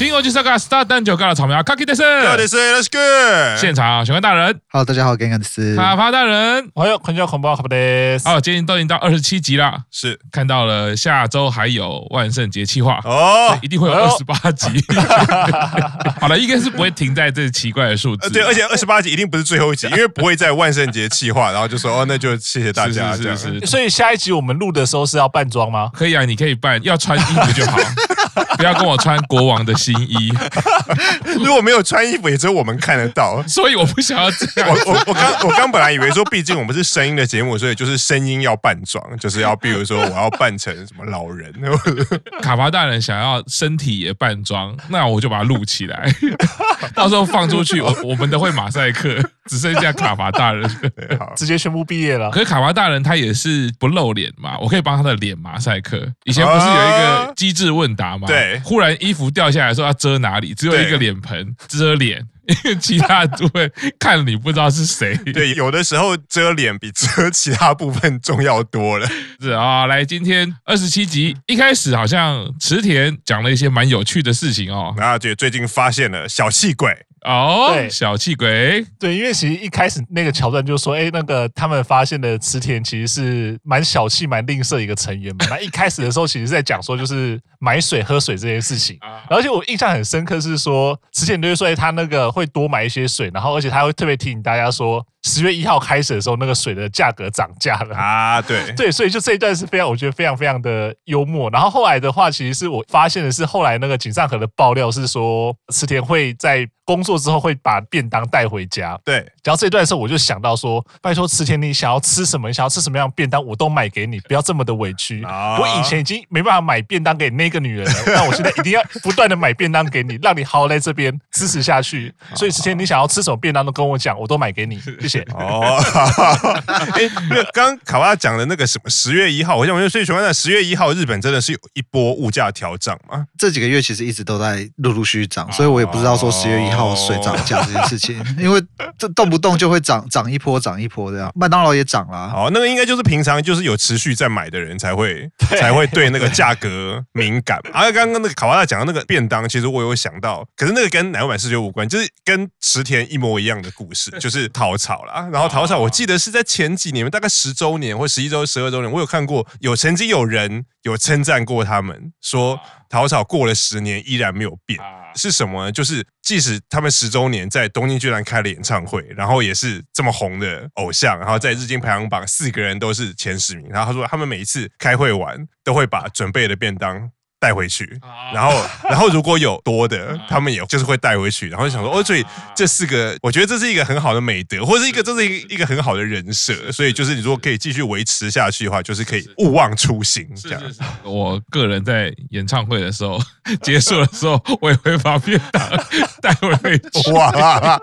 新欧吉萨卡斯塔蛋酒咖的草莓卡基德森，好的是，Let's go。现场小关大人，Hello，大家好，甘甘的是卡帕大人，哎呦，看叫恐怖卡帕德斯。好，今天都已经到二十七集了，是看到了下周还有万圣节企划哦，一定会有二十八集。好了，应该是不会停在这奇怪的数字。对，而且二十八集一定不是最后一集，因为不会在万圣节企划，然后就说哦，那就谢谢大家。是是是。所以下一集我们录的时候是要扮装吗？可以啊，你可以扮，要穿衣服就好。不要跟我穿国王的新衣，如果没有穿衣服，也只有我们看得到。所以我不想要这样。我我我刚我刚本来以为说，毕竟我们是声音的节目，所以就是声音要扮装，就是要比如说我要扮成什么老人。卡巴大人想要身体也扮装，那我就把它录起来，到时候放出去，我我们都会马赛克，只剩下卡伐大人，直接宣布毕业了。可是卡伐大人他也是不露脸嘛，我可以帮他的脸马赛克。以前不是有一个机智问答吗？对，忽然衣服掉下来说要遮哪里，只有一个脸盆遮脸，因 为其他部分看你不知道是谁。对，有的时候遮脸比遮其他部分重要多了。是啊，来，今天二十七集一开始好像池田讲了一些蛮有趣的事情哦。然后就最近发现了小气鬼。哦，对小气鬼，对，因为其实一开始那个桥段就说，哎，那个他们发现的池田其实是蛮小气、蛮吝啬一个成员嘛。那一开始的时候，其实是在讲说就是买水、喝水这件事情。而且我印象很深刻是说，池田就是说他那个会会多买一些水，然后而且他会特别提醒大家说。十月一号开始的时候，那个水的价格涨价了啊！对 对，所以就这一段是非常，我觉得非常非常的幽默。然后后来的话，其实是我发现的是，后来那个井上和的爆料是说，池田会在工作之后会把便当带回家。对，然后这一段的时候，我就想到说，拜托池田，你想要吃什么？你想要吃什么样的便当，我都买给你，不要这么的委屈。啊、我以前已经没办法买便当给那个女人了，那我现在一定要不断的买便当给你，让你好好在这边支持下去。所以池田，你想要吃什么便当都跟我讲，我都买给你，哦。哎，那刚刚卡帕讲的那个什么十月一号，我想问，所以请问，十月一号日本真的是有一波物价调涨吗？这几个月其实一直都在陆陆续续涨，所以我也不知道说十月一号水涨价这件事情，因为这动不动就会涨涨一波涨一波这样。麦当劳也涨了，哦，那个应该就是平常就是有持续在买的人才会才会对那个价格敏感。而刚刚那个卡帕讲的那个便当，其实我有想到，可是那个跟奶油版视觉无关，就是跟池田一模一样的故事，就是 讨草啦，然后桃草。我记得是在前几年，大概十周年或十一周、十二周年，我有看过，有曾经有人有称赞过他们，说桃草过了十年依然没有变，是什么呢？就是即使他们十周年在东京居然开了演唱会，然后也是这么红的偶像，然后在日经排行榜四个人都是前十名，然后他说他们每一次开会完都会把准备的便当。带回去，然后，然后如果有多的，他们也就是会带回去，然后就想说，哦，所以这四个，我觉得这是一个很好的美德，或者是一个这是一个一个很好的人设，所以就是你如果可以继续维持下去的话，就是可以勿忘初心这样。我个人在演唱会的时候 结束的时候，我也会把便当 带回去。哇，哇，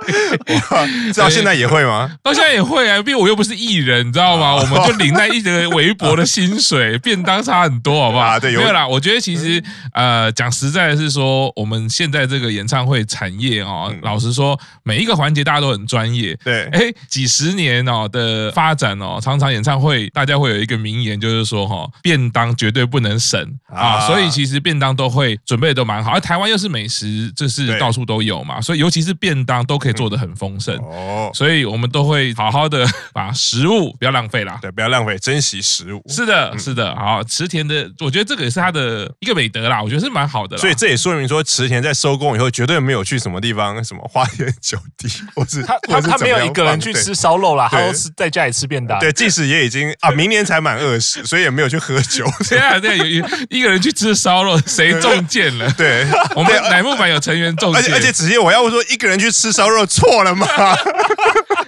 知道现在也会吗？到现在也会啊，因为我又不是艺人，你知道吗？我们就领那一个微薄的薪水，便当差很多，好不好？啊，对，没有啦，我觉得其实。其实，呃，讲实在的是说，我们现在这个演唱会产业哦，老实说，每一个环节大家都很专业。对，哎，几十年哦的发展哦，常常演唱会大家会有一个名言，就是说哈，便当绝对不能省啊，所以其实便当都会准备的都蛮好。而台湾又是美食，这是到处都有嘛，所以尤其是便当都可以做的很丰盛哦，所以我们都会好好的把食物不要浪费啦，对，不要浪费，珍惜食物。是的，是的，好，池田的，我觉得这个也是他的一个。美德啦，我觉得是蛮好的，所以这也说明说池田在收工以后绝对没有去什么地方，什么花天酒地，或是 他他他没有一个人去吃烧肉啦，他都是在家里吃便当。对，即使也已经啊，明年才满二十，所以也没有去喝酒。对啊，对，有一个人去吃烧肉，谁中箭了？对，我们乃木坂有成员中箭，而且直接我要问说，一个人去吃烧肉错了吗？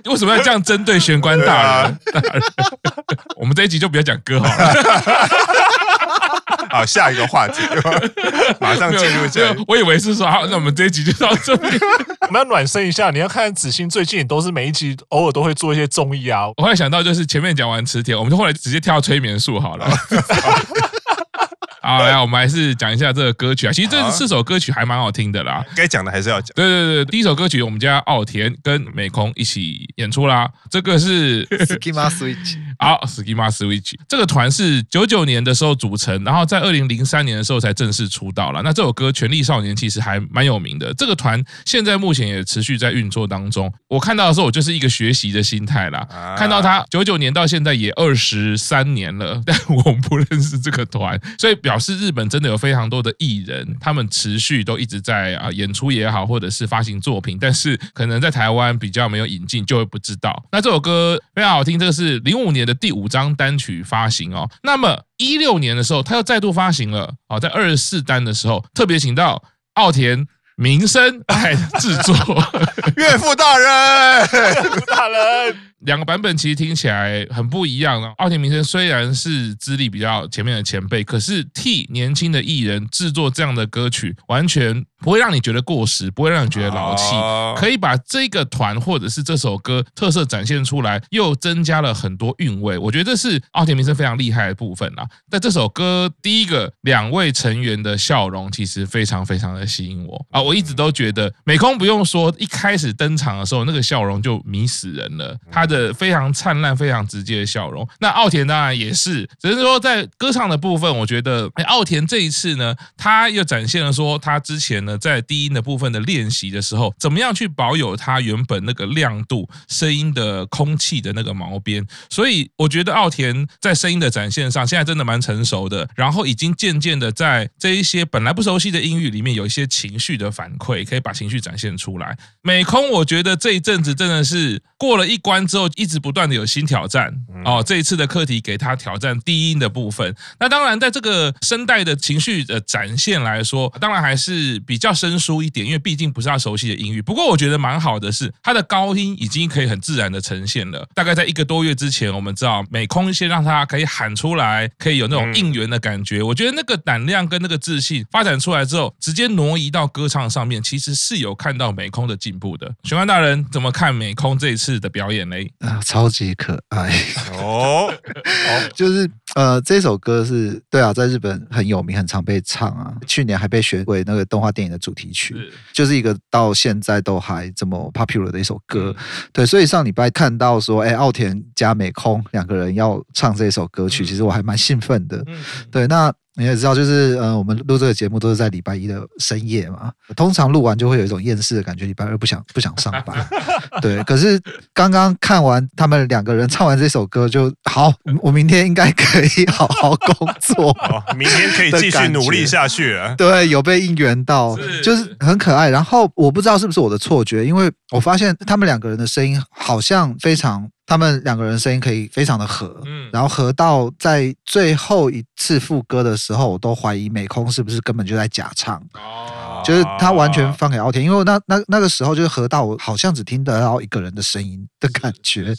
为什么要这样针对玄关大人？我们这一集就不要讲歌好了。好，下一个话题，马上进入这。我以为是说，好，那我们这一集就到这里。我们要暖身一下。你要看子欣最近也都是每一集偶尔都会做一些综艺啊。我后来想到，就是前面讲完磁铁，我们就后来直接跳催眠术好了。好，来，我们还是讲一下这个歌曲啊。其实这四首歌曲还蛮好听的啦。该讲的还是要讲。对对对，第一首歌曲我们家奥田跟美空一起演出啦。这个是。好，Skima Switch 这个团是九九年的时候组成，然后在二零零三年的时候才正式出道了。那这首歌《权力少年》其实还蛮有名的。这个团现在目前也持续在运作当中。我看到的时候，我就是一个学习的心态啦。看到他九九年到现在也二十三年了，但 我不认识这个团，所以表示日本真的有非常多的艺人，他们持续都一直在啊演出也好，或者是发行作品，但是可能在台湾比较没有引进，就会不知道。那这首歌非常好听，这个是零五年的第五张单曲发行哦。那么一六年的时候，他又再度发行了哦，在二十四单的时候，特别请到奥田民生来制作。岳父大人，岳父大人。两个版本其实听起来很不一样啊。奥田明生虽然是资历比较前面的前辈，可是替年轻的艺人制作这样的歌曲，完全不会让你觉得过时，不会让你觉得老气，可以把这个团或者是这首歌特色展现出来，又增加了很多韵味。我觉得这是奥田明生非常厉害的部分啊。在这首歌第一个两位成员的笑容，其实非常非常的吸引我啊。我一直都觉得美空不用说，一开始登场的时候那个笑容就迷死人了，他。的非常灿烂、非常直接的笑容。那奥田当然也是，只是说在歌唱的部分，我觉得哎，奥田这一次呢，他又展现了说他之前呢在低音的部分的练习的时候，怎么样去保有他原本那个亮度、声音的空气的那个毛边。所以我觉得奥田在声音的展现上，现在真的蛮成熟的。然后已经渐渐的在这一些本来不熟悉的音域里面，有一些情绪的反馈，可以把情绪展现出来。美空，我觉得这一阵子真的是过了一关之后。就一直不断的有新挑战哦，这一次的课题给他挑战低音的部分。那当然，在这个声带的情绪的展现来说，当然还是比较生疏一点，因为毕竟不是他熟悉的音域。不过我觉得蛮好的是，他的高音已经可以很自然的呈现了。大概在一个多月之前，我们知道美空先让他可以喊出来，可以有那种应援的感觉。我觉得那个胆量跟那个自信发展出来之后，直接挪移到歌唱上面，其实是有看到美空的进步的。玄关大人怎么看美空这一次的表演呢？啊，超级可爱哦！就是呃，这首歌是对啊，在日本很有名，很常被唱啊。去年还被选为那个动画电影的主题曲，是就是一个到现在都还这么 popular 的一首歌。对，所以上礼拜看到说，哎，奥田加美空两个人要唱这首歌曲，其实我还蛮兴奋的。对，那。你也知道，就是呃，我们录这个节目都是在礼拜一的深夜嘛。通常录完就会有一种厌世的感觉，礼拜二不想不想上班。对，可是刚刚看完他们两个人唱完这首歌，就好，我明天应该可以好好工作，明天可以继续努力下去了。对，有被应援到，就是很可爱。然后我不知道是不是我的错觉，因为我发现他们两个人的声音好像非常。他们两个人声音可以非常的合，嗯，然后合到在最后一次副歌的时候，我都怀疑美空是不是根本就在假唱，哦，就是他完全放给奥田，因为那那那个时候就是合到我好像只听得到一个人的声音的感觉，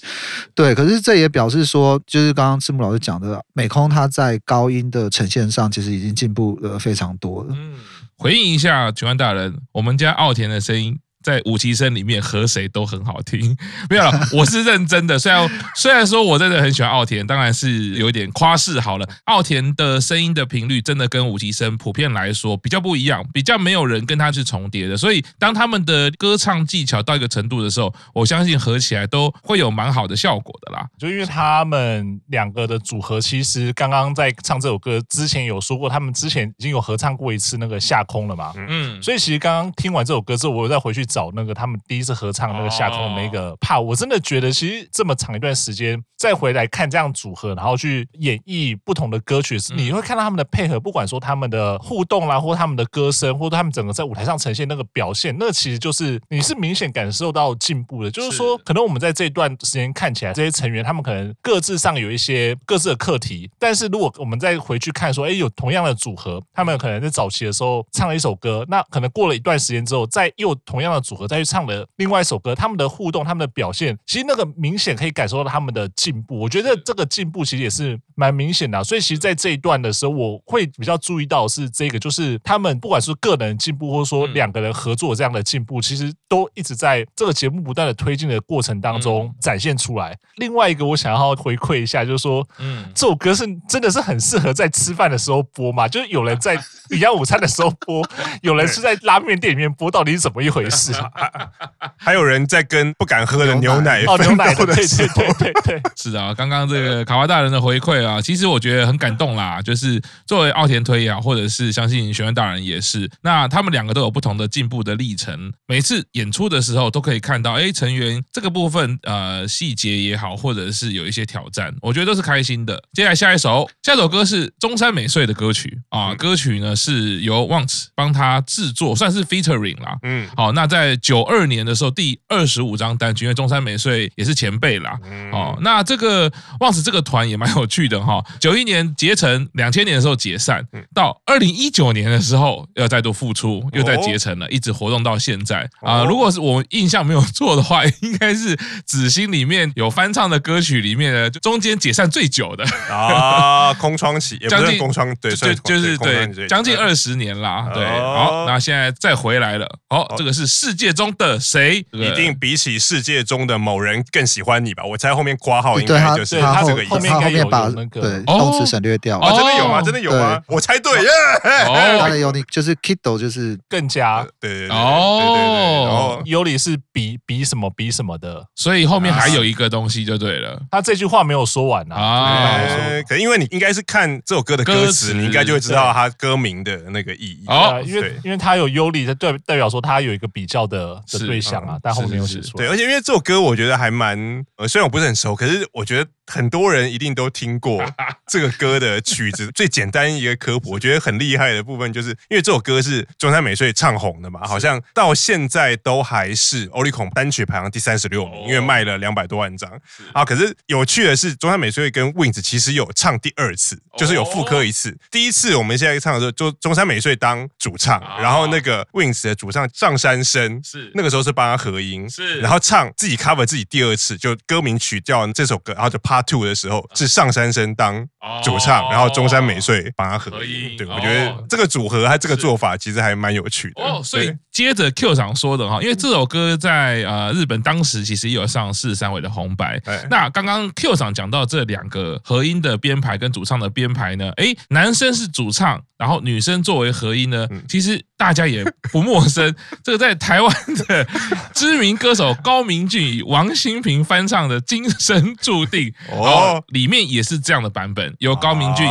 对，可是这也表示说，就是刚刚赤木老师讲的，美空他在高音的呈现上其实已经进步了非常多了。嗯，回应一下九万大人，我们家奥田的声音。在五期生里面和谁都很好听，没有了，我是认真的。虽然虽然说我真的很喜欢奥田，当然是有一点夸饰好了。奥田的声音的频率真的跟五期生普遍来说比较不一样，比较没有人跟他是重叠的。所以当他们的歌唱技巧到一个程度的时候，我相信合起来都会有蛮好的效果的啦。就因为他们两个的组合，其实刚刚在唱这首歌之前有说过，他们之前已经有合唱过一次那个下空了嘛。嗯，所以其实刚刚听完这首歌之后，我又再回去。找那个他们第一次合唱那个下空的那个 part，我真的觉得其实这么长一段时间再回来看这样组合，然后去演绎不同的歌曲，你会看到他们的配合，不管说他们的互动啦，或他们的歌声，或者他们整个在舞台上呈现那个表现，那其实就是你是明显感受到进步的。就是说，可能我们在这一段时间看起来，这些成员他们可能各自上有一些各自的课题，但是如果我们再回去看说，哎，有同样的组合，他们可能在早期的时候唱了一首歌，那可能过了一段时间之后，再又同样的。组合再去唱的另外一首歌，他们的互动、他们的表现，其实那个明显可以感受到他们的进步。我觉得这个进步其实也是蛮明显的啊。所以其实，在这一段的时候，我会比较注意到是这个，就是他们不管是个人进步，或者说两个人合作这样的进步，其实都一直在这个节目不断的推进的过程当中展现出来。另另外一个我想要回馈一下，就是说，嗯，这首歌是真的是很适合在吃饭的时候播嘛？就是有人在 营养午餐的时候播，有人是在拉面店里面播，到底是怎么一回事？还有人在跟不敢喝的牛奶哦，牛奶的，对对对对对，是啊，刚刚这个卡哇大人的回馈啊，其实我觉得很感动啦。就是作为奥田推也好，或者是相信玄幻大人也是，那他们两个都有不同的进步的历程。每次演出的时候都可以看到，哎，成员这个部分呃细节也好，或者是有一些挑战，我觉得都是开心的。接下来下一首，下一首歌是中山美穗的歌曲啊，歌曲呢是由 WANDS 帮他制作，算是 featuring 啦。嗯，好，那在九二年的时候，第二十五张单曲，因为中山美穗也是前辈啦。哦，那这个 WANDS 这个团也蛮有趣的哈。九一年结成，两千年的时候解散，到二零一九年的时候又再度复出，又再结成了，一直活动到现在啊。如果是我印象没有错的话，应该是紫星里面有翻唱的歌曲里面呢，中间解散最久的啊，空窗期，将近空窗，对，就就是对，将近二十年啦。对，好，那现在再回来了。好，这个是世界中的谁？一定比起世界中的某人更喜欢你吧？我猜后面括号应该就是他这个意思。他后面把那个动词省略掉啊？真的有吗？真的有吗？我猜对耶！他的尤里就是 Kido，就是更加对对对哦。然后尤里是比比什么比什么的，所以后面还有一个东西就对了。他这句话没有说完啊。可因为你应该是看这首歌的歌词，你应该就会知道他歌名的那个意义。哦，因为因为他有尤里，代代表说他有一个比较的的对象啊，但后面没有写出来。对，而且因为这首歌我觉得还蛮呃，虽然我不是很熟，可是我觉得。很多人一定都听过这个歌的曲子。最简单一个科普，我觉得很厉害的部分，就是因为这首歌是中山美穗唱红的嘛，好像到现在都还是 Oricon 单曲排行第三十六名，因为卖了两百多万张。啊，可是有趣的是，中山美穗跟 WINS 其实有唱第二次，就是有复刻一次。第一次我们现在唱的时候，就中山美穗当主唱，然后那个 WINS 的主唱上山生是那个时候是帮他合音，是然后唱自己 cover 自己第二次，就歌名曲叫这首歌，然后就 Part Two 的时候是上杉升当主唱，然后中山美穗帮他合音。对，我觉得这个组合他这个做法其实还蛮有趣的。哦，所以接着 Q 厂说的哈，因为这首歌在呃日本当时其实也有上四十三位的红白。那刚刚 Q 厂讲到这两个合音的编排跟主唱的编排呢，哎，男生是主唱，然后女生作为合音呢，其实大家也不陌生。这个在台湾的知名歌手高明俊与王心平翻唱的《今生注定》哦。里面也是这样的版本，由高明俊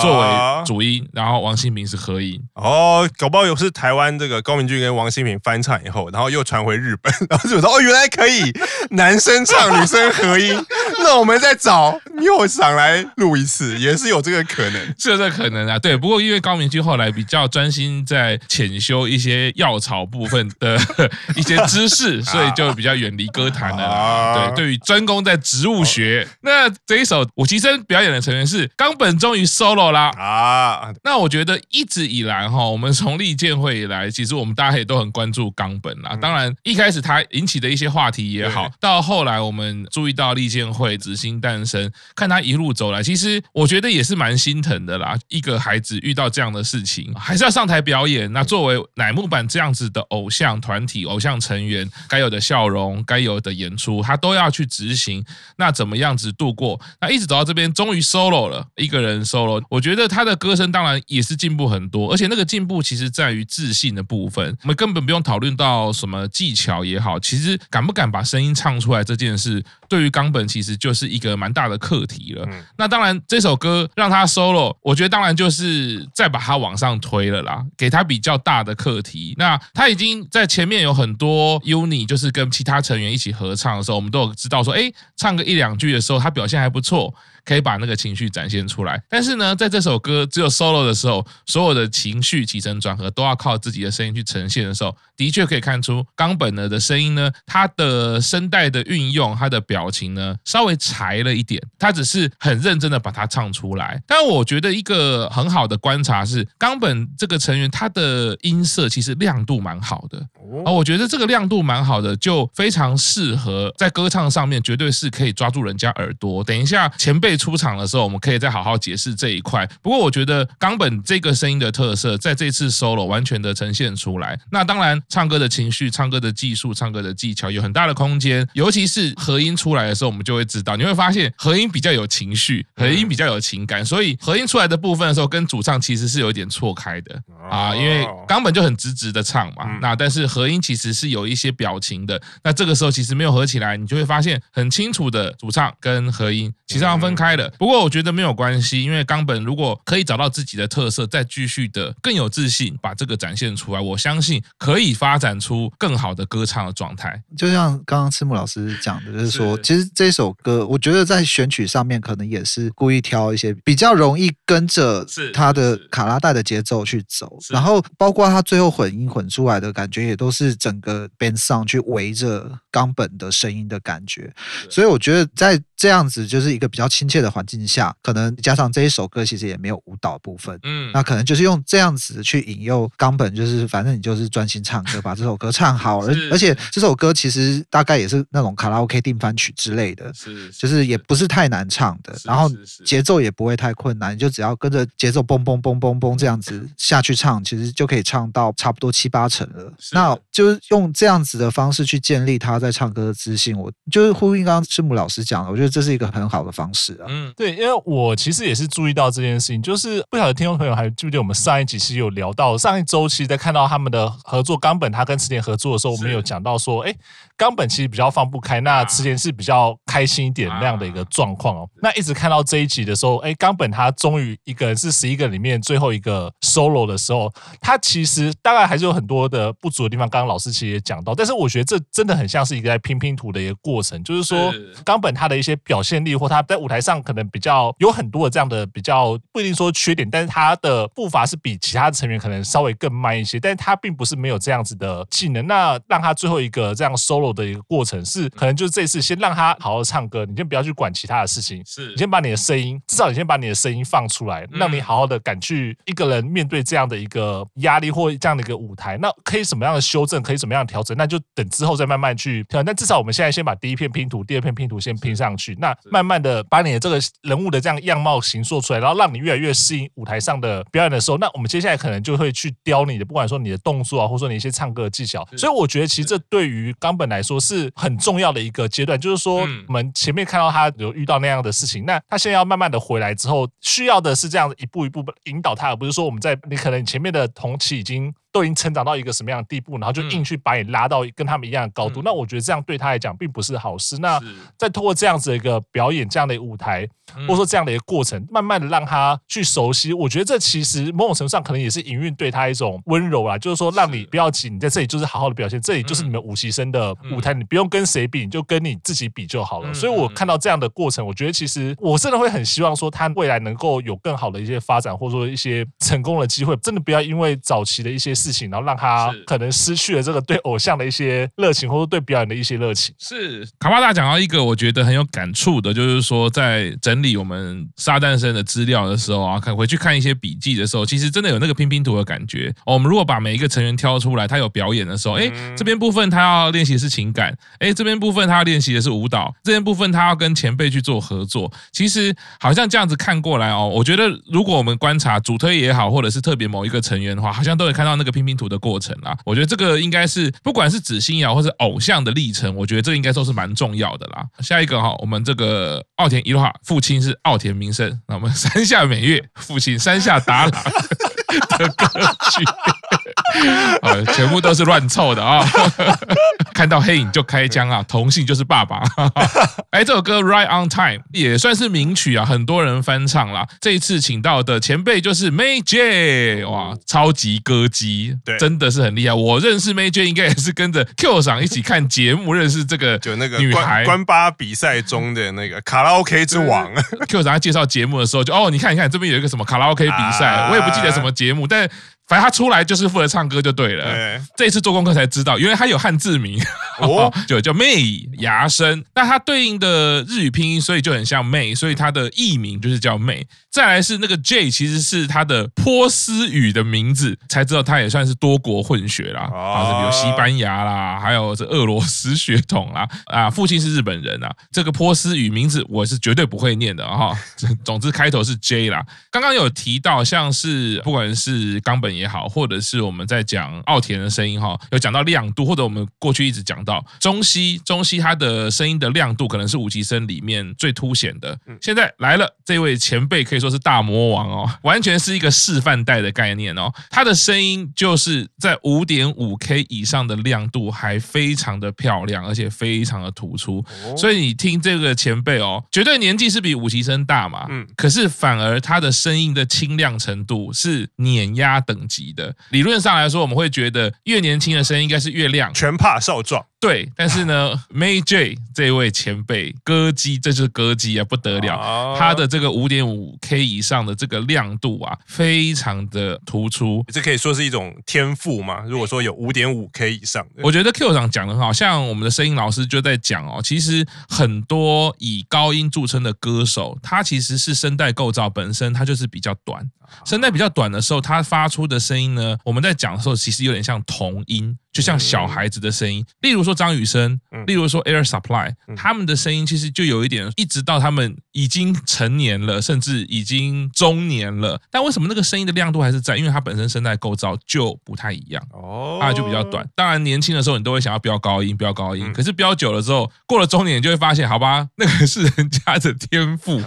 作为主音，然后王心平是合音。哦，搞不好有是台湾这个高明俊跟王新平翻唱以后，然后又传回日本，然后就说哦，原来可以男生唱女生合音，那我们再找又想来录一次，也是有这个可能，是有这个可能啊。对，不过因为高明君后来比较专心在浅修一些药草部分的 一些知识，所以就比较远离歌坛了。对，对于专攻在植物学，那这。一首武其生表演的成员是冈本终于 solo 啦啊！那我觉得一直以来哈，我们从立剑会以来，其实我们大家也都很关注冈本啦。当然一开始他引起的一些话题也好，到后来我们注意到立剑会紫星诞生，看他一路走来，其实我觉得也是蛮心疼的啦。一个孩子遇到这样的事情，还是要上台表演。那作为乃木坂这样子的偶像团体、偶像成员，该有的笑容、该有的演出，他都要去执行。那怎么样子度过？那一直走到这边，终于 solo 了，一个人 solo。我觉得他的歌声当然也是进步很多，而且那个进步其实在于自信的部分。我们根本不用讨论到什么技巧也好，其实敢不敢把声音唱出来这件事，对于冈本其实就是一个蛮大的课题了。那当然，这首歌让他 solo，我觉得当然就是再把他往上推了啦，给他比较大的课题。那他已经在前面有很多 uni，就是跟其他成员一起合唱的时候，我们都有知道说，哎，唱个一两句的时候，他表现还不错。可以把那个情绪展现出来，但是呢，在这首歌只有 solo 的时候，所有的情绪起承转合都要靠自己的声音去呈现的时候，的确可以看出冈本呢的声音呢，他的声带的运用，他的表情呢稍微柴了一点，他只是很认真的把它唱出来。但我觉得一个很好的观察是，冈本这个成员他的音色其实亮度蛮好的，而我觉得这个亮度蛮好的，就非常适合在歌唱上面，绝对是可以抓住人家耳朵。等一下前辈。出场的时候，我们可以再好好解释这一块。不过，我觉得冈本这个声音的特色，在这次 solo 完全的呈现出来。那当然，唱歌的情绪、唱歌的技术、唱歌的技巧有很大的空间，尤其是和音出来的时候，我们就会知道，你会发现和音比较有情绪，和音比较有情感，所以和音出来的部分的时候，跟主唱其实是有一点错开的啊，因为冈本就很直直的唱嘛，那但是和音其实是有一些表情的，那这个时候其实没有合起来，你就会发现很清楚的主唱跟和音其实要分开了。不过我觉得没有关系，因为冈本如果可以找到自己的特色，再继续的更有自信把这个展现出来，我相信可以发展出更好的歌唱的状态。就像刚刚赤木老师讲的，就是说，其实这首歌，我觉得在选曲上面可能也是故意挑一些比较容易跟着他的卡拉带的节奏去走，然后包括他最后混音混出来的感觉，也都是整个 band sound 去围着冈本的声音的感觉。所以我觉得在这样子就是一个比较亲切的环境下，可能加上这一首歌其实也没有舞蹈部分，嗯，那可能就是用这样子去引诱冈本，就是反正你就是专心唱歌，把这首歌唱好，而而且这首歌其实大概也是那种卡拉 OK 定番曲之类的，是，就是也不是太难唱的，然后节奏也不会太困难，你就只要跟着节奏嘣嘣嘣嘣嘣这样子下去唱，其实就可以唱到差不多七八成了。那就是用这样子的方式去建立他在唱歌的自信，我就是呼应刚刚赤木老师讲的，我觉得这是一个很好的方式啊。嗯，对，因为我其实也是注意到这件事情，就是不晓得听众朋友还记不记得我们上一集其实有聊到，上一周其实在看到他们的合作，冈本他跟池田合作的时候，我们有讲到说，哎，冈本其实比较放不开，那池田是比较开心一点那样的一个状况哦。那一直看到这一集的时候，哎，冈本他终于一个人是十一个里面最后一个 solo 的时候，他其实大概还是有很多的不足的地方。刚刚老师其实也讲到，但是我觉得这真的很像是一个在拼拼图的一个过程，就是说冈本他的一些表现力或他在舞台上可能比较有很多的这样的比较不一定说缺点，但是他的步伐是比其他的成员可能稍微更慢一些，但是他并不是没有这样子的技能。那让他最后一个这样 solo 的一个过程是，可能就是这次先让他好好唱歌，你先不要去管其他的事情，是你先把你的声音，至少你先把你的声音放出来，让你好好的敢去一个人面对这样的一个压力或这样的一个舞台。那可以什么样的修正，可以什么样的调整，那就等之后再慢慢去调。但至少我们现在先把第一片拼图、第二片拼图先拼上去，那慢慢的把你的这个人物的这样样貌形塑出来，然后让你越来越适应舞台上的表演的时候，那我们接下来可能就会去雕你的，不管说你的动作啊，或者说你一些唱歌的技巧。所以我觉得其实这对于冈本来说是很重要的一个阶段，就是说我们前面看到他有遇到那样的事情，那他现在要慢慢的回来之后，需要的是这样一步一步引导他，而不是说我们在你可能前面的同期已经。都已经成长到一个什么样的地步，然后就硬去把你拉到跟他们一样的高度，嗯、那我觉得这样对他来讲并不是好事。那再通过这样子的一个表演，这样的一个舞台，或者说这样的一个过程，慢慢的让他去熟悉，我觉得这其实某种程度上可能也是营运对他一种温柔啊，就是说让你不要急，你在这里就是好好的表现，这里就是你们五习生的舞台，你不用跟谁比，你就跟你自己比就好了。所以我看到这样的过程，我觉得其实我真的会很希望说他未来能够有更好的一些发展，或者说一些成功的机会，真的不要因为早期的一些事情，然后让他。可能失去了这个对偶像的一些热情，或者对表演的一些热情。是卡巴大讲到一个我觉得很有感触的，就是说在整理我们沙诞生的资料的时候啊，看回去看一些笔记的时候，其实真的有那个拼拼图的感觉。我们如果把每一个成员挑出来，他有表演的时候，哎，这边部分他要练习的情感，哎，这边部分他要练习的是舞蹈，这边部分他要跟前辈去做合作。其实好像这样子看过来哦，我觉得如果我们观察主推也好，或者是特别某一个成员的话，好像都会看到那个拼拼图的过程啦。我觉得这个应该是不管是紫星也好，或是偶像的历程，我觉得这应该都是蛮重要的啦。下一个哈，我们这个奥田一路哈，父亲是奥田民生，那我们山下美月父亲山下达郎的歌曲。呃，全部都是乱凑的啊！看到黑影就开枪啊，同性就是爸爸。哎，这首歌《Right on Time》也算是名曲啊，很多人翻唱啦。这一次请到的前辈就是 May J，哇，超级歌姬，对，真的是很厉害。我认识 May J 应该也是跟着 Q 赏一起看节目认识这个，就那个女孩关八比赛中的那个卡拉 OK 之王。Q 赏在介绍节目的时候就哦，你看，你看这边有一个什么卡拉 OK 比赛，我也不记得什么节目，但。反正他出来就是负责唱歌就对了。对，这一次做功课才知道，原来他有汉字名，哦，就叫 May 芽生。那它对应的日语拼音，所以就很像 May，所以它的艺名就是叫 May。再来是那个 J，其实是他的波斯语的名字，才知道他也算是多国混血啦。啊，比如西班牙啦，还有这俄罗斯血统啦。啊，父亲是日本人啊。这个波斯语名字我是绝对不会念的哈。总之开头是 J 啦。刚刚有提到，像是不管是冈本。也好，或者是我们在讲奥田的声音哈，有讲到亮度，或者我们过去一直讲到中西，中西他的声音的亮度可能是五级声里面最凸显的。现在来了这位前辈，可以说是大魔王哦，完全是一个示范带的概念哦。他的声音就是在五点五 K 以上的亮度还非常的漂亮，而且非常的突出。所以你听这个前辈哦，绝对年纪是比五级声大嘛，嗯，可是反而他的声音的清亮程度是碾压等级的。理论上来说，我们会觉得越年轻的声音应该是越亮，全怕少壮。对，但是呢，May J 这位前辈歌姬，这就是歌姬啊，不得了，他的这个五点五 K 以上的这个亮度啊，非常的突出，这可以说是一种天赋嘛。如果说有五点五 K 以上，我觉得 Q 长讲的很好，像我们的声音老师就在讲哦，其实很多以高音著称的歌手，他其实是声带构造本身它就是比较短，声带比较短的时候，他发出的声音呢，我们在讲的时候，其实有点像童音。就像小孩子的声音，例如说张雨生，例如说 Air Supply，他们的声音其实就有一点，一直到他们已经成年了，甚至已经中年了，但为什么那个声音的亮度还是在？因为它本身声带构造就不太一样，哦，它就比较短。当然年轻的时候你都会想要飙高音，飙高音，可是飙久了之后，过了中年你就会发现，好吧，那个是人家的天赋，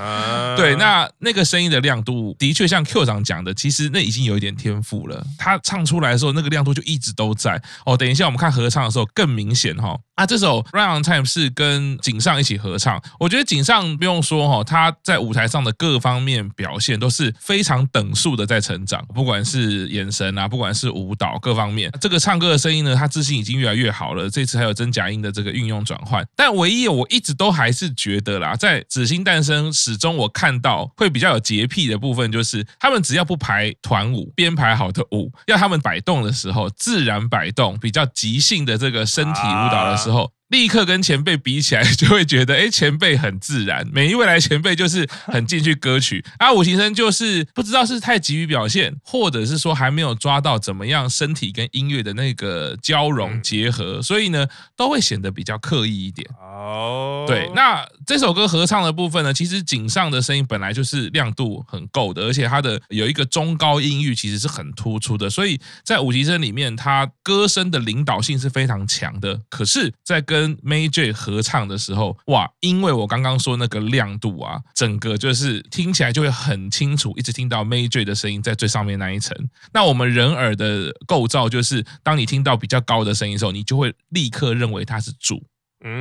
对，那那个声音的亮度的确像 Q 长讲的，其实那已经有一点天赋了。他唱出来的时候，那个亮度就一直都在。哦，等一下我们看合唱的时候更明显哈。啊，这首《Run on Time》是跟井上一起合唱，我觉得井上不用说哈，他在舞台上的各方面表现都是非常等速的在成长，不管是眼神啊，不管是舞蹈各方面，这个唱歌的声音呢，他自信已经越来越好了。这次还有真假音的这个运用转换，但唯一我一直都还是觉得啦，在《紫星诞生》始终我看到会比较有洁癖的部分，就是他们只要不排团舞，编排好的舞，要他们摆动的时候自然摆动，比较即兴的这个身体舞蹈的时候。立刻跟前辈比起来，就会觉得哎，前辈很自然。每一位来前辈就是很进去歌曲，啊，五行生就是不知道是太急于表现，或者是说还没有抓到怎么样身体跟音乐的那个交融结合，所以呢，都会显得比较刻意一点。哦，对，那这首歌合唱的部分呢，其实井上的声音本来就是亮度很够的，而且他的有一个中高音域其实是很突出的，所以在五级生里面，他歌声的领导性是非常强的。可是，在跟跟 J 合唱的时候，哇！因为我刚刚说那个亮度啊，整个就是听起来就会很清楚，一直听到 Major 的声音在最上面那一层。那我们人耳的构造就是，当你听到比较高的声音的时候，你就会立刻认为它是主；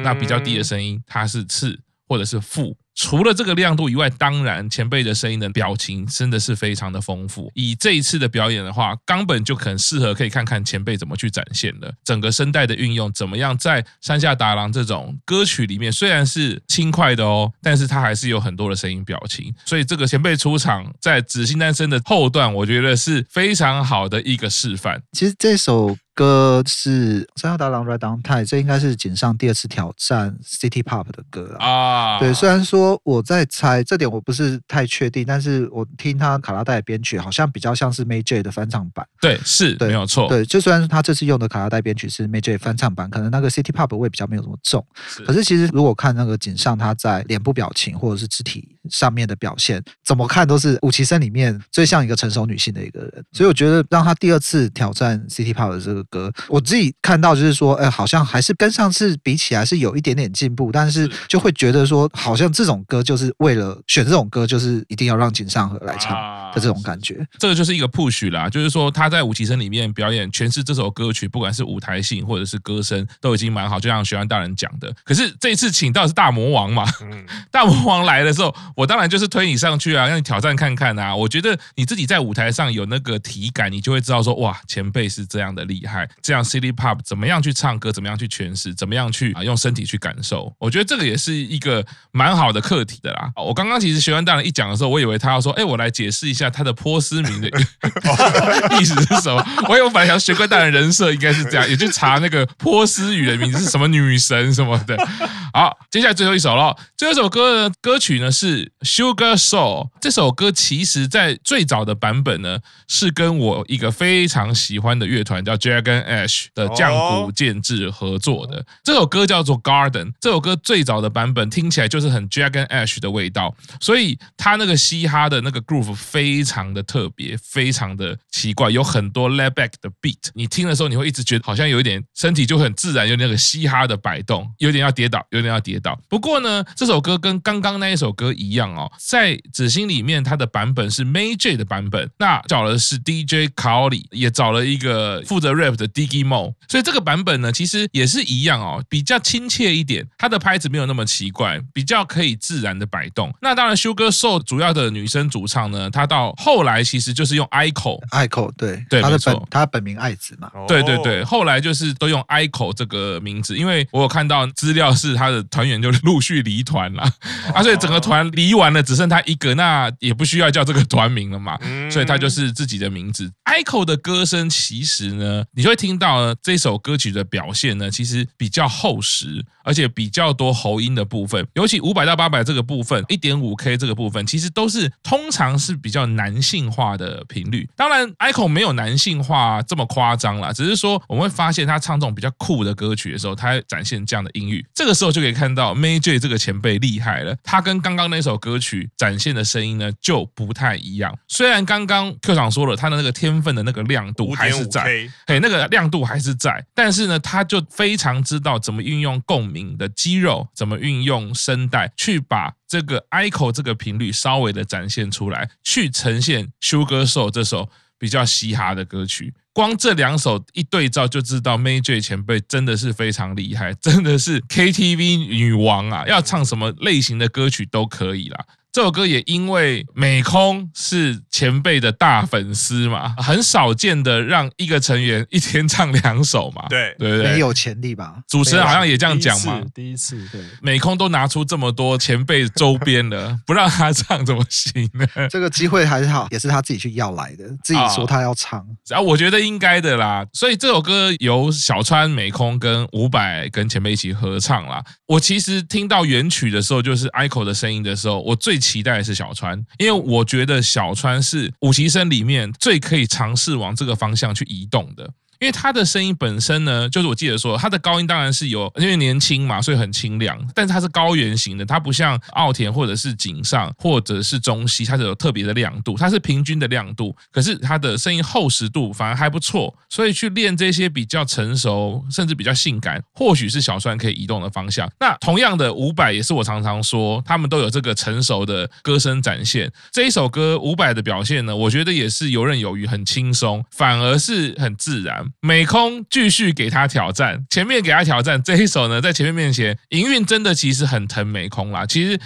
那比较低的声音，它是次或者是负。除了这个亮度以外，当然前辈的声音的表情真的是非常的丰富。以这一次的表演的话，冈本就很适合可以看看前辈怎么去展现的整个声带的运用，怎么样在山下达郎这种歌曲里面，虽然是轻快的哦，但是他还是有很多的声音表情。所以这个前辈出场在《紫星诞生》的后段，我觉得是非常好的一个示范。其实这首。歌是山下达郎 Ride on Time，这应该是井上第二次挑战 City Pop 的歌啊。对，虽然说我在猜这点我不是太确定，但是我听他卡拉带的编曲好像比较像是 May J 的翻唱版。对，是，对没有错。对，就虽然他这次用的卡拉带编曲是 May J 翻唱版，可能那个 City Pop 味比较没有那么重。是可是其实如果看那个井上他在脸部表情或者是肢体上面的表现，怎么看都是五期生里面最像一个成熟女性的一个人。所以我觉得让他第二次挑战 City Pop 的这个。歌我自己看到就是说，哎，好像还是跟上次比起来是有一点点进步，但是就会觉得说，好像这种歌就是为了选这种歌，就是一定要让井上和来唱的这种感觉。这个就是一个 push 啦，就是说他在五期生里面表演诠释这首歌曲，不管是舞台性或者是歌声，都已经蛮好。就像学安大人讲的，可是这一次请到的是大魔王嘛，大魔王来的时候，我当然就是推你上去啊，让你挑战看看啊。我觉得你自己在舞台上有那个体感，你就会知道说，哇，前辈是这样的厉害。这样 City Pop 怎么样去唱歌，怎么样去诠释，怎么样去啊用身体去感受？我觉得这个也是一个蛮好的课题的啦。我刚刚其实学完大人一讲的时候，我以为他要说，哎，我来解释一下他的波斯名的 意思是什么。我有本来想学官大人人设应该是这样，也去查那个波斯语的名字是什么女神什么的。好，接下来最后一首了。最后一首歌的歌曲呢是 Sugar Soul 这首歌，其实在最早的版本呢，是跟我一个非常喜欢的乐团叫 Jack Dragon Ash 的降谷建制合作的。这首歌叫做 Garden。这首歌最早的版本听起来就是很 Dragon Ash 的味道，所以他那个嘻哈的那个 groove 非常的特别，非常的奇怪，有很多 laid back 的 beat。你听的时候，你会一直觉得好像有一点身体就很自然，有那个嘻哈的摆动，有点要跌倒，有点要跌倒。不过呢，这首歌跟刚刚那一首歌一样哦，在紫星里面，它的版本是 May.J 的版本，那找的是 DJ Khaled，也找了一个负责 rap 的 Diggy Mo，所以这个版本呢，其实也是一样哦，比较亲切一点，它的拍子没有那么奇怪，比较可以自然的摆动。那当然，Sugar Soul 主要的女生主唱呢，她到后来其实就是用 aiko，aiko 对对，她的本她本名爱子嘛，对对对，后来就是都用 aiko 这个名字，因为我有看到资料是她的团员就陆续离团了，啊，所以整个团离完了，只剩她一个，那也不需要叫这个团名了嘛，所以她就是自己的名字。aiko 的歌声其实呢，你就会听到呢，这首歌曲的表现呢，其实比较厚实，而且比较多喉音的部分，尤其五百到八百这个部分，一点五 K 这个部分，其实都是通常是比较男性化的频率。当然，aiko 没有男性化这么夸张啦，只是说我们会发现他唱这种比较酷的歌曲的时候，他展现这样的音域，这个时候就可以看到 May.J 这个前辈厉害了。他跟刚刚那首歌曲展现的声音呢就不太一样。虽然刚刚 Q 长说了，他的那个天分的那个亮度还是在，嘿，那个亮度还是在，但是呢，他就非常知道怎么运用共鸣的肌肉，怎么运用声带去把这个 aiko 这个频率稍微的展现出来，去呈现 Sugar Soul 这首比较嘻哈的歌曲。光这两首一对照，就知道 Major 前辈真的是非常厉害，真的是 KTV 女王啊！要唱什么类型的歌曲都可以啦。这首歌也因为美空是前辈的大粉丝嘛，很少见的让一个成员一天唱两首嘛，对对对，没有潜力吧？主持人好像也这样讲嘛，第一次，对，美空都拿出这么多前辈周边了，不让他唱怎么行呢？这个机会还是好，也是他自己去要来的，自己说他要唱，啊，我觉得应该的啦。所以这首歌由小川、美空跟伍佰跟前辈一起合唱啦。我其实听到原曲的时候，就是 aiko 的声音的时候，我最期待是小川，因为我觉得小川是五行生里面最可以尝试往这个方向去移动的。因为他的声音本身呢，就是我记得说，他的高音当然是有，因为年轻嘛，所以很清亮。但是他是高原型的，他不像奥田或者是井上或者是中西，它是有特别的亮度，它是平均的亮度。可是他的声音厚实度反而还不错，所以去练这些比较成熟甚至比较性感，或许是小川可以移动的方向。那同样的，伍佰也是我常常说，他们都有这个成熟的歌声展现。这一首歌伍佰的表现呢，我觉得也是游刃有余，很轻松，反而是很自然。美空继续给他挑战，前面给他挑战这一首呢，在前面面前，营运真的其实很疼美空啦。其实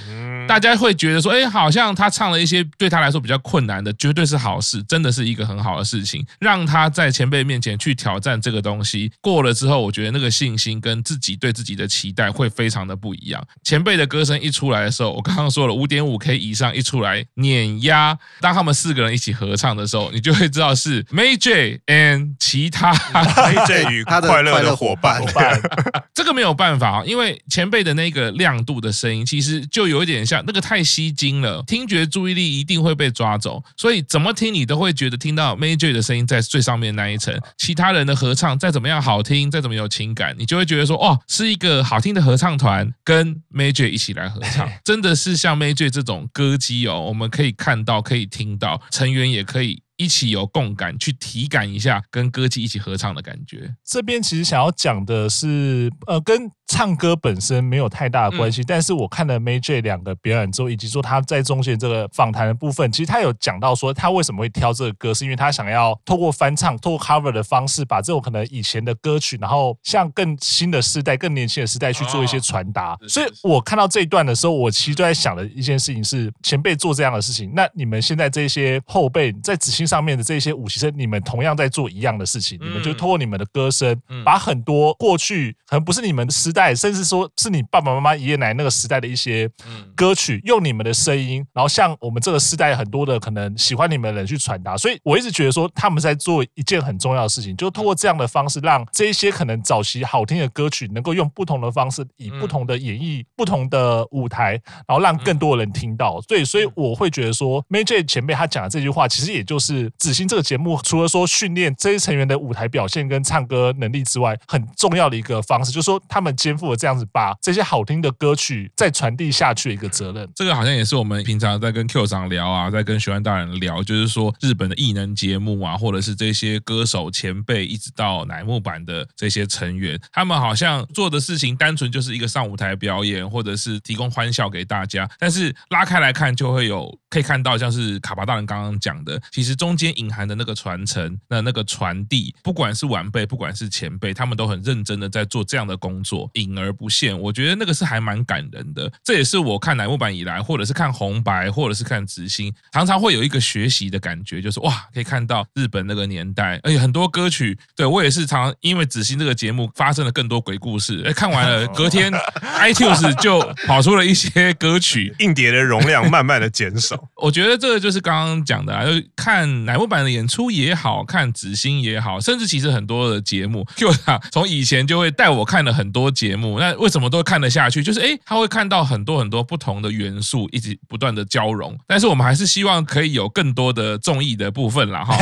大家会觉得说，哎，好像他唱了一些对他来说比较困难的，绝对是好事，真的是一个很好的事情，让他在前辈面前去挑战这个东西。过了之后，我觉得那个信心跟自己对自己的期待会非常的不一样。前辈的歌声一出来的时候，我刚刚说了五点五 K 以上一出来碾压，当他们四个人一起合唱的时候，你就会知道是 May.J and 其他。May.J 与快乐的伙伴，这个没有办法，因为前辈的那个亮度的声音，其实就有一点像那个太吸睛了，听觉注意力一定会被抓走，所以怎么听你都会觉得听到 Major 的声音在最上面那一层，其他人的合唱再怎么样好听，再怎么有情感，你就会觉得说，哦，是一个好听的合唱团跟 Major 一起来合唱，真的是像 Major 这种歌姬哦，我们可以看到，可以听到，成员也可以。一起有共感，去体感一下跟歌姬一起合唱的感觉。这边其实想要讲的是，呃，跟唱歌本身没有太大的关系。嗯、但是我看了 May.J 两个表演之后，以及说他在中间这个访谈的部分，其实他有讲到说，他为什么会挑这个歌，是因为他想要透过翻唱、透过 cover 的方式，把这种可能以前的歌曲，然后向更新的时代、更年轻的时代去做一些传达。哦、所以我看到这一段的时候，我其实都在想的一件事情是，前辈做这样的事情，那你们现在这些后辈在执行。上面的这些五期生，你们同样在做一样的事情，你们就通过你们的歌声，把很多过去可能不是你们时代，甚至说是你爸爸妈妈、爷爷奶奶那个时代的一些歌曲，用你们的声音，然后向我们这个时代很多的可能喜欢你们的人去传达。所以我一直觉得说，他们在做一件很重要的事情，就通过这样的方式，让这一些可能早期好听的歌曲，能够用不同的方式，以不同的演绎、不同的舞台，然后让更多的人听到。对，所以我会觉得说，Mayj 前辈他讲的这句话，其实也就是《子欣》这个节目，除了说训练这些成员的舞台表现跟唱歌能力之外，很重要的一个方式，就是说他们肩负了这样子把这些好听的歌曲再传递下去的一个责任。这个好像也是我们平常在跟 Q 长聊啊，在跟学员大人聊，就是说日本的艺能节目啊，或者是这些歌手前辈，一直到乃木坂的这些成员，他们好像做的事情单纯就是一个上舞台表演，或者是提供欢笑给大家。但是拉开来看，就会有可以看到，像是卡巴大人刚刚讲的，其实中间隐含的那个传承，那那个传递，不管是晚辈，不管是前辈，他们都很认真的在做这样的工作，隐而不现。我觉得那个是还蛮感人的。这也是我看乃木坂以来，或者是看红白，或者是看紫星，常常会有一个学习的感觉，就是哇，可以看到日本那个年代，而且很多歌曲，对我也是常常因为紫星这个节目发生了更多鬼故事。哎，看完了，隔天 iTunes 就跑出了一些歌曲，硬碟的容量慢慢的减少。我觉得这个就是刚刚讲的啊，就是看乃木坂的演出也好看，紫星也好，甚至其实很多的节目长从以前就会带我看了很多节目，那为什么都看得下去？就是哎，他会看到很多很多不同的元素，一直不断的交融。但是我们还是希望可以有更多的综艺的部分啦。哈。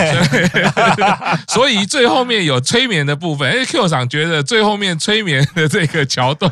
所以最后面有催眠的部分，哎，Q 长觉得最后面催眠的这个桥段，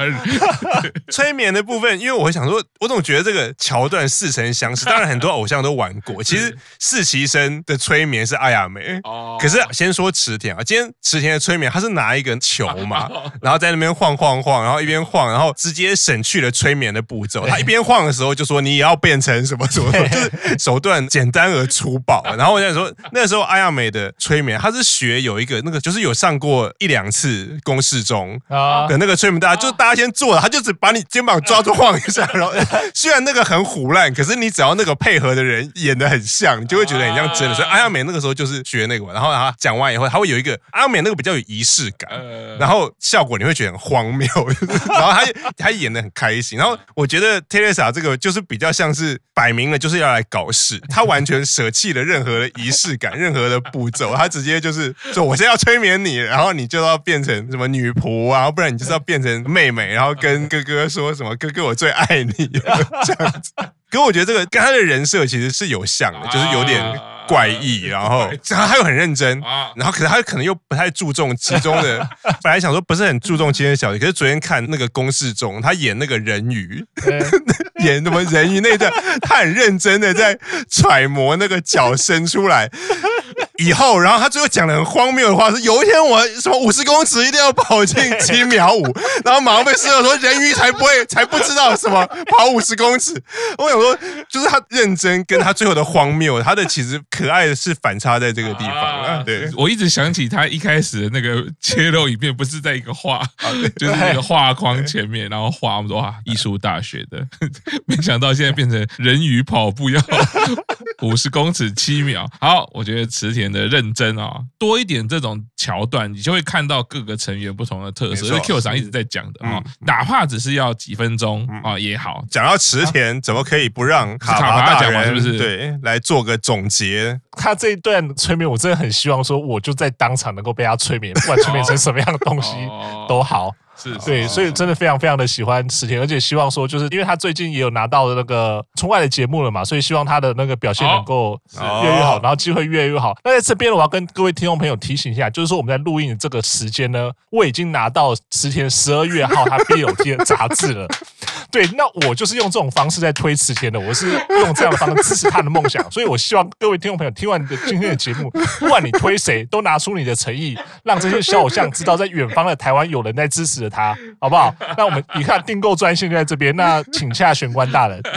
催眠的部分，因为我想说，我总觉得这个桥段似曾相识。当然，很多偶像都玩过。其实四期生的催眠是阿亚美，可是先说池田啊，今天池田的催眠，他是拿一个球嘛，然后在那边晃晃晃，然后一边晃，然后直接省去了催眠的步骤。他一边晃的时候就说：“你也要变成什么什么，就是手段简单而粗暴。”然后我想说，那时候阿亚美的催眠，他是学有一个那个，就是有上过一两次公式中的那个催眠，大家就大家先做了，他就只把你肩膀抓住晃一下，然后虽然那个很虎烂，可是你只要那个配合的人演的很像，你就会觉得很像真的。所以阿亚美那个时候就是学那个，然后他讲完以后，他会有一个阿亚美那个比较有仪式感，然后效果你会觉得很荒谬，然后他他演的很开心。然后我觉得 Teresa 这个就是比较像是摆明了就是要来搞事，他完全舍弃了任何的仪式感，任何的步骤，他直接就是说我现在要催眠你，然后你就要变成什么女仆啊，不然你就是要变成妹妹，然后跟哥哥说什么哥哥我最爱你 这样子。可我觉得这个跟他的人设其实是有像的，就是有点怪异，然后他又很认真，然后可是他可能又不太注重其中的。本来想说不是很注重今天小节，可是昨天看那个公式中，他演那个人鱼，演什么人鱼那段，他很认真的在揣摩那个脚伸出来。以后，然后他最后讲的很荒谬的话是：有一天我什么五十公尺一定要跑进七秒五，然后马上被室友说人鱼才不会，才不知道什么跑五十公尺。我想说，就是他认真跟他最后的荒谬，他的其实可爱的是反差在这个地方啊。对，我一直想起他一开始的那个切肉影片，不是在一个画，就是那个画框前面，然后画我们说哇，艺术大学的，没想到现在变成人鱼跑步要五十公尺七秒。好，我觉得池田。的认真啊，多一点这种桥段，你就会看到各个成员不同的特色。因为 Q 长一直在讲的啊，哪怕只是要几分钟啊也好。讲到池田，怎么可以不让卡巴讲完？是不是？对，来做个总结。他这一段催眠，我真的很希望说，我就在当场能够被他催眠，不管催眠成什么样的东西都好。是对，所以真的非常非常的喜欢池田，而且希望说，就是因为他最近也有拿到的那个春外的节目了嘛，所以希望他的那个表现能够越来越好，然后机会越来越好。那在这边我要跟各位听众朋友提醒一下，就是说我们在录音的这个时间呢，我已经拿到池田十二月号他必有贴的杂志了。对，那我就是用这种方式在推池田的，我是用这样的方式支持他的梦想，所以我希望各位听众朋友听完你的今天的节目，不管你推谁，都拿出你的诚意，让这些小偶像知道，在远方的台湾有人在支持着他，好不好？那我们你看订购专线就在这边，那请下玄关大人。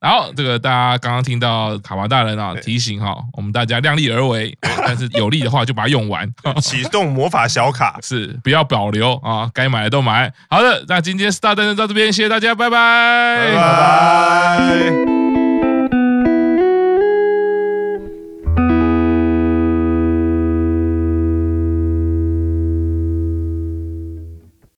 然后这个大家刚刚听到卡巴大人啊提醒哈，我们大家量力而为，但是有利的话就把它用完，启动魔法小卡是不要保留啊，该买的都买。好的，那今今天 Star 诞生到这边，谢谢大家，拜拜，拜拜。